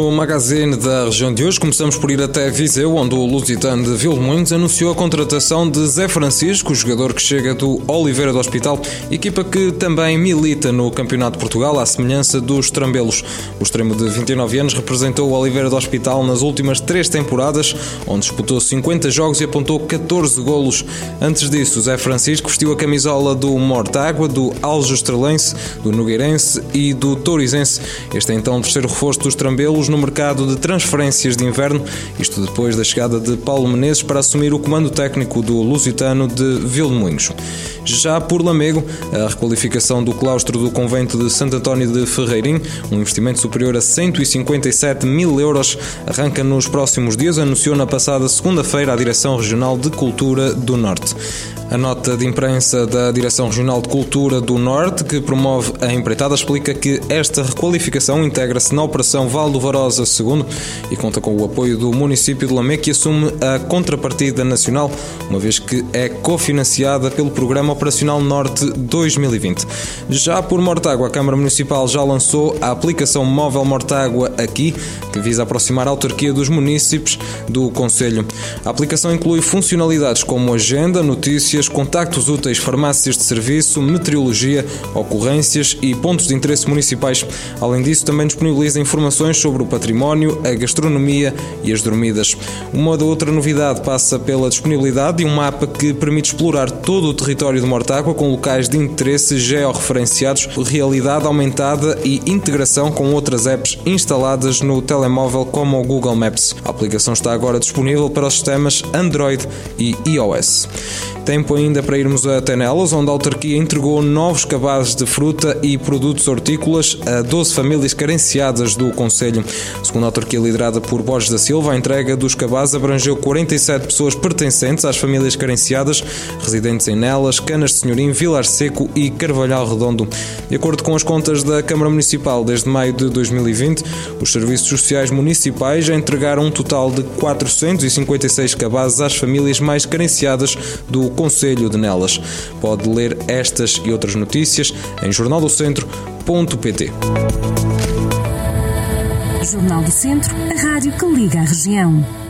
No magazine da região de hoje, começamos por ir até Viseu, onde o Lusitano de Vilmoinhos anunciou a contratação de Zé Francisco, jogador que chega do Oliveira do Hospital, equipa que também milita no Campeonato de Portugal, à semelhança dos Trambelos. O extremo de 29 anos representou o Oliveira do Hospital nas últimas três temporadas, onde disputou 50 jogos e apontou 14 golos. Antes disso, Zé Francisco vestiu a camisola do Mortágua, do Aljo Estrelense, do Nogueirense e do Tourizense. Este é então o terceiro reforço dos Trambelos no mercado de transferências de inverno, isto depois da chegada de Paulo Menezes para assumir o comando técnico do Lusitano de Vilmoinhos. Já por Lamego, a requalificação do claustro do convento de Santo António de Ferreirim, um investimento superior a 157 mil euros, arranca nos próximos dias, anunciou na passada segunda-feira a Direção Regional de Cultura do Norte. A nota de imprensa da Direção Regional de Cultura do Norte, que promove a empreitada, explica que esta requalificação integra-se na Operação Valdo Varosa II e conta com o apoio do município de Lamé, que assume a contrapartida nacional, uma vez que é cofinanciada pelo Programa Operacional Norte 2020. Já por Mortágua, a Câmara Municipal já lançou a aplicação móvel Mortágua Aqui, que visa aproximar a autarquia dos municípios do Conselho. A aplicação inclui funcionalidades como agenda, notícias, notícias, contactos úteis, farmácias de serviço, meteorologia, ocorrências e pontos de interesse municipais. Além disso, também disponibiliza informações sobre o património, a gastronomia e as dormidas. Uma da outra novidade passa pela disponibilidade de um mapa que permite explorar todo o território de Mortágua com locais de interesse georreferenciados, realidade aumentada e integração com outras apps instaladas no telemóvel como o Google Maps. A aplicação está agora disponível para os sistemas Android e iOS. Tempo ainda para irmos a Tenelas, onde a autarquia entregou novos cabazes de fruta e produtos hortícolas a 12 famílias carenciadas do Conselho. Segundo a autarquia liderada por Borges da Silva, a entrega dos cabazes abrangeu 47 pessoas pertencentes às famílias carenciadas, residentes em Nelas, Canas de Senhorim, Vilar Seco e Carvalhal Redondo. De acordo com as contas da Câmara Municipal, desde maio de 2020, os serviços sociais municipais já entregaram um total de 456 cabazes às famílias mais carenciadas do Conselho de Nelas. Pode ler estas e outras notícias em jornaldocentro.pt. Jornal do Centro, a rádio que liga a região.